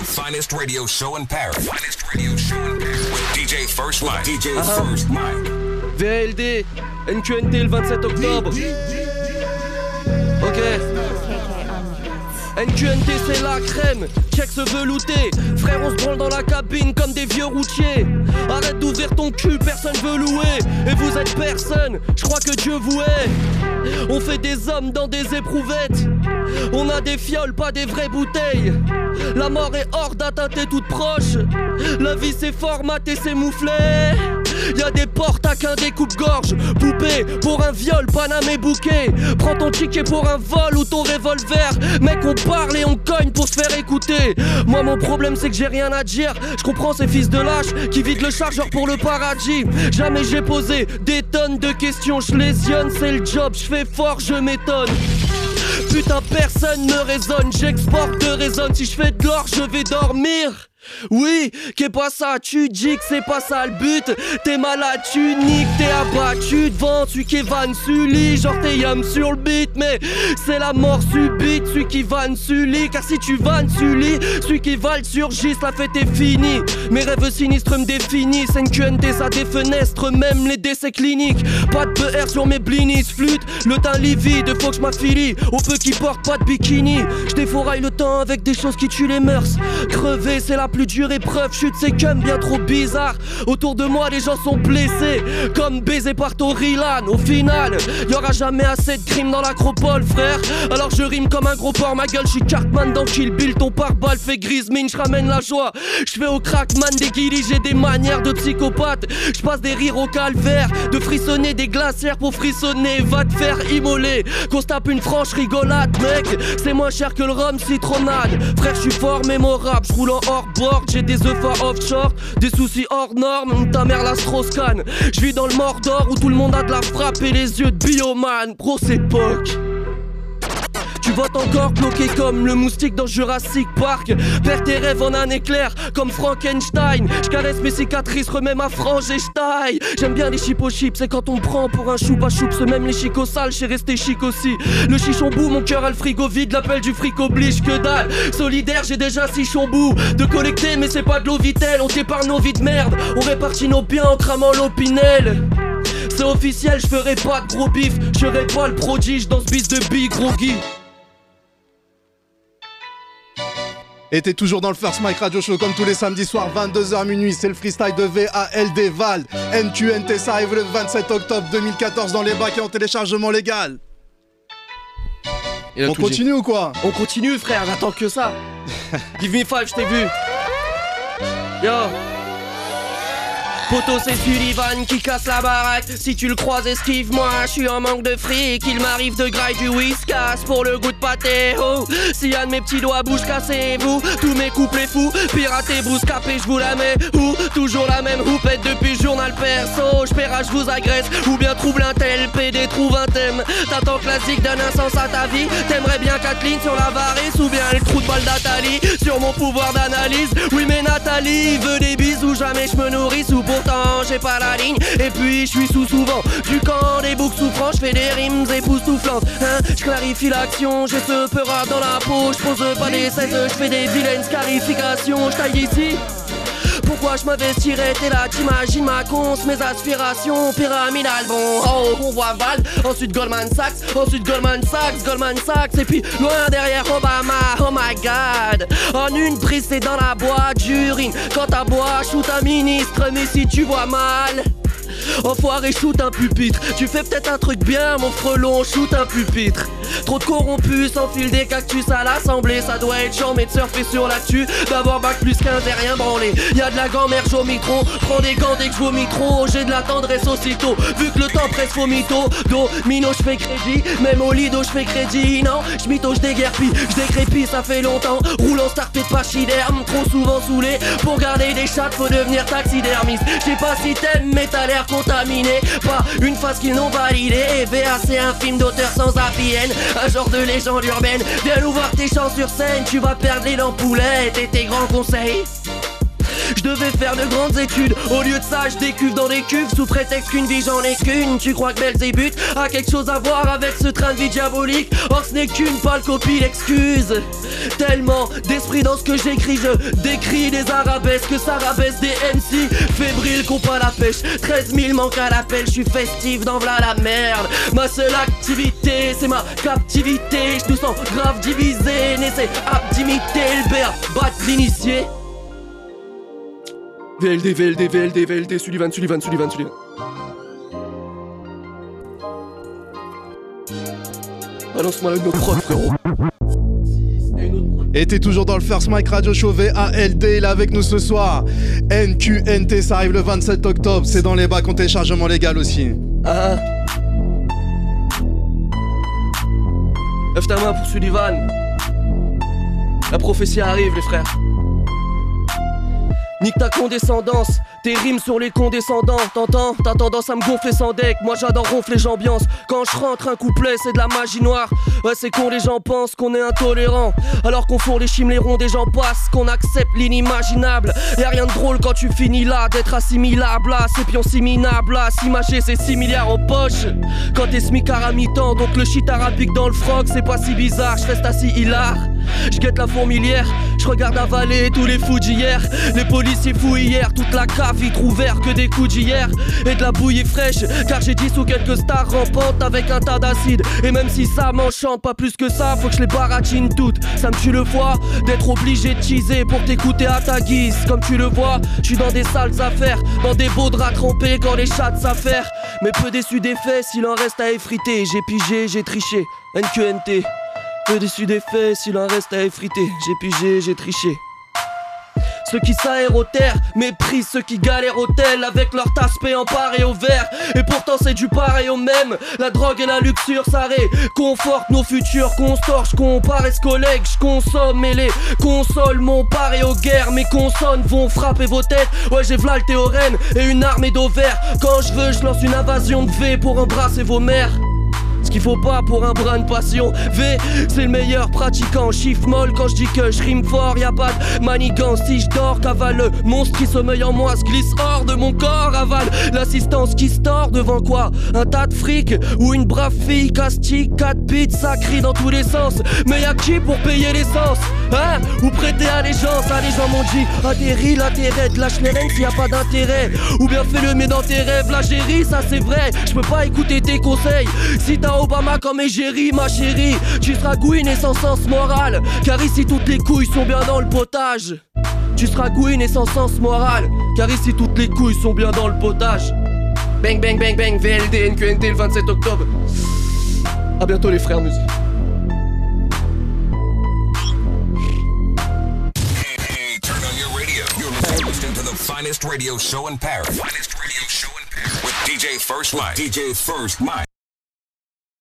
the finest radio show in Paris. Finest radio show in Paris. With DJ First Mike. DJ Uh-huh. First Mike. VLD, NQNT le 27 octobre. Ok. NQNT c'est la crème, check se velouté. Frère on se branle dans la cabine comme des vieux routiers. Arrête d'ouvrir ton cul, personne veut louer. Et vous êtes personne, je crois que Dieu vous est On fait des hommes dans des éprouvettes. On a des fioles, pas des vraies bouteilles. La mort est hors d'atteinte et toute proche. La vie c'est formaté, c'est mouflé Y'a des portes à qu'un découpe-gorge Poupée pour un viol, paname et bouquet Prends ton ticket pour un vol ou ton revolver. Mec on parle et on cogne pour se faire écouter. Moi mon problème c'est que j'ai rien à dire. Je comprends ces fils de lâches qui vident le chargeur pour le paradis. Jamais j'ai posé des tonnes de questions. Je lésionne c'est le job, je fais fort, je m'étonne. Putain personne ne raisonne, j'exporte de raisonne. Si je fais de l'or je vais dormir oui, qu'est pas ça, tu dis que c'est pas ça le but. T'es malade, tu niques, t'es abattu devant celui qui vanne Sully Genre t'es yam sur le beat, mais c'est la mort subite. Celui qui vanne Sully, car si tu vannes Sully Celui qui va le surgisse, la fête est finie Mes rêves sinistres me définissent. NQNT ça défenestre, même les décès cliniques. Pas de PR sur mes blinis, flûte. Le teint livide, faut que je m'affilie. Au peu qui porte pas de bikini. Je le temps avec des choses qui tuent les mœurs. Crever c'est la plus dure épreuve, chute c'est comme bien trop bizarre. Autour de moi les gens sont blessés Comme baisés par Torilan Au final, y aura jamais assez de crimes dans l'acropole frère. Alors je rime comme un gros porc, ma gueule je suis Cartman dans Kill Bill Ton pare-balles fait grise mine, je ramène la joie. Je fais au crackman des guilis, j'ai des manières de psychopathe. Je passe des rires au calvaire De frissonner des glacières pour frissonner. Va te faire immoler Qu'on se tape une franche rigolade mec. C'est moins cher que le rhum citronnade Frère je suis fort mémorable, je roule en hors J'ai des œufs offshore, des soucis hors normes Ta mère la Strauss-Kahn. Je vis dans le Mordor où tout le monde a de la frappe Et les yeux de bioman, grosse époque tu votes encore bloqué comme le moustique dans Jurassic Park. Perds tes rêves en un éclair comme Frankenstein. Je caresse mes cicatrices, remets ma frange et je J'aime bien les chips aux chips, c'est quand on prend pour un choupa choups Même les chicots sales, j'ai resté chic aussi. Le chichon bout, mon cœur a le frigo vide L'appel du fric oblige que dalle. Solidaire, j'ai déjà six bout De collecter mais c'est pas de l'eau vitelle On t'épargne nos vies de merde On répartit nos biens en cramant l'opinel. C'est officiel, je ferai pas de gros bif, je pas le prodige dans ce bis de big Et t'es toujours dans le First Mike Radio Show comme tous les samedis soirs, 22h minuit. C'est le freestyle de VALD Val. NQNT, ça arrive le 27 octobre 2014 dans les bacs et en téléchargement légal. On continue ou quoi? On continue frère, j'attends que ça. Give me five, je t'ai vu. Yo. Poto c'est Sullivan qui casse la baraque. Si tu le croises esquive moi Je suis en manque de fric. Il m'arrive de graille du whiskas Pour le goût de pâté. Oh. Si un de mes petits doigts bouge cassez-vous. Tous mes couplets fous Piraté bouscapé je vous la mets Ou toujours la même roupette depuis le journal perso. J'paiera je vous agresse Ou bien trouble un tel. PD trouve un thème. T'attends classique donne un sens à ta vie. T'aimerais bien Kathleen sur la varice Ou bien le trou de balle d'Atali. Sur mon pouvoir d'analyse Oui mais Nathalie veut des bisous Jamais je me nourris ou j'ai pas la ligne. Et puis je suis sous souvent Du camp des boucs souffrants. Je fais des rimes époustouflantes hein. Je clarifie l'action J'ai ce peur dans la peau. Je pas des sets Je fais des vilaines scarifications. Je taille ici pourquoi je m'investirais? T'es là, t'imagines ma conce, mes aspirations pyramidales. Bon, haut, on voit Val, ensuite Goldman Sachs, ensuite Goldman Sachs, Goldman Sachs, et puis loin derrière Obama. Oh my god, en une prise, c'est dans la boîte d'urine. Quand ta bois, shoot un ministre, mais si tu vois mal. Enfoiré, shoot un pupitre. Tu fais peut-être un truc bien, mon frelon, shoot un pupitre. Trop de corrompus s'enfilent des cactus à l'assemblée. Ça doit être chiant, mais de surfer sur l'actu. D'avoir bac plus 15 et rien branlé. Y'a de la gamberge au micro. Prends des gants dès que je trop. J'ai de la tendresse aussitôt. Vu que le temps presse au mytho. Domino, je fais crédit. Même au lido, je fais crédit. Non, je mytho, je. Je décrépis, ça fait longtemps. Roulant starté de pachyderme. Trop souvent saoulé. Pour garder des chats, faut devenir taxidermiste. Je sais pas si t'aimes, mais t'as l'air contaminé. Pas une phase qu'ils n'ont validé. Et VA, c'est un film d'auteur sans APN. Un genre de légende urbaine. Viens nous voir tes chants sur scène. Tu vas perdre les lampoulettes et tes grands conseils. Je devais faire de grandes études. Au lieu de ça, je décuve dans des cuves sous prétexte qu'une vie j'en ai qu'une. Tu crois que Belzébuth a quelque chose à voir avec ce train de vie diabolique? Or, ce n'est qu'une pâle copie l'excuse. Tellement d'esprit dans ce que j'écris, je décris des arabesques, ça rabaisse des MC. Fébrile qu'on pas la pêche, 13 000 manques à l'appel, je suis festif dans v'là la merde. Ma seule activité, c'est ma captivité. Je nous sens grave divisé, n'essaie à d'imiter le BA, bat l'initié. VLD, VLD, VLD, VLD, Sullivan, Sullivan, Sullivan, Sullivan. Balance-moi une autre prod, frérot. Et t'es toujours dans le First Mike Radio Show VALD, il est avec nous ce soir. NQNT, ça arrive le 27 octobre, c'est dans les bacs en téléchargement légal aussi. Ah. Lève ta main pour Sullivan. La prophétie arrive, les frères. Nique ta condescendance, tes rimes sur les condescendants, t'entends T'as tendance à me gonfler sans deck, moi j'adore ronfler j'ambiance. Quand je rentre un couplet c'est de la magie noire. Ouais c'est con les gens pensent qu'on est intolérant. Alors qu'on fourre les chimes les ronds des gens passent. Qu'on accepte l'inimaginable. Y'a rien de drôle quand tu finis là D'être assimilable là, c'est pion siminable là S'imager c'est 6 milliards en poche. Quand t'es smicard à mi-temps Donc le shit arabique dans le froc c'est pas si bizarre. Je reste assis hilar Je guette la fourmilière Je regarde avaler tous les fous d'hier. Les policiers fous hier Toute la cave vitre ouvert que des coups d'hier. Et de la bouillie fraîche Car j'ai dit sous quelques stars rampantes Avec un tas d'acide. Et même si ça m'enchante pas plus que ça Faut que je les baratine toutes. Ça me tue le foie D'être obligé de teaser pour t'écouter à ta guise. Comme tu le vois Je suis dans des sales affaires Dans des beaux draps trempés quand les chats s'affairent. Mais peu déçu des faits S'il en reste à effriter. J'ai pigé, j'ai triché. NQNT peu déçu des faits, s'il en reste à effriter. J'ai pigé, j'ai triché. Ceux qui s'aèrent aux méprisent ceux qui galèrent au tel avec leur tasse en part et au verre. Et pourtant c'est du pareil au même. La drogue et la luxure s'arrêtent, confortent nos futurs, constorche, compare et collègues, je consomme et les console mon et aux guerres. Mes consonnes vont frapper vos têtes. Ouais, j'ai v'là le théorème et une armée d'ovaires. Quand je veux, je lance une invasion de V pour embrasser vos mères. Qu'il faut pas pour un brin de passion. V, c'est le meilleur pratiquant. Chiffre molle quand je dis que je rime fort, y a pas de. Si je dors, cavale le monstre qui sommeille en moi se glisse hors de mon corps. Avale l'assistance qui se tord devant quoi? Un tas de fric ou une brave fille castique, 4 bits, ça crie dans tous les sens. Mais y'a qui pour payer l'essence Hein? Ou prêter allégeance? À les gens m'ont dit Atterris l'intérêt lâche les s'il y a pas d'intérêt. Ou bien fais-le mais dans tes rêves, la gérie, ça c'est vrai. Je peux pas écouter tes conseils. Si t'as Obama comme égérie, ma chérie. Tu seras gouine sans sens moral. Car ici toutes les couilles sont bien dans le potage. Tu seras gouine et sans sens moral. Car ici toutes les couilles sont bien dans le potage. Bang bang bang bang, VLD, NQNT le 27 octobre. A bientôt les frères musique. Finest radio show in Paris. Finest radio show in Paris. With DJ First Mike. DJ First Mike.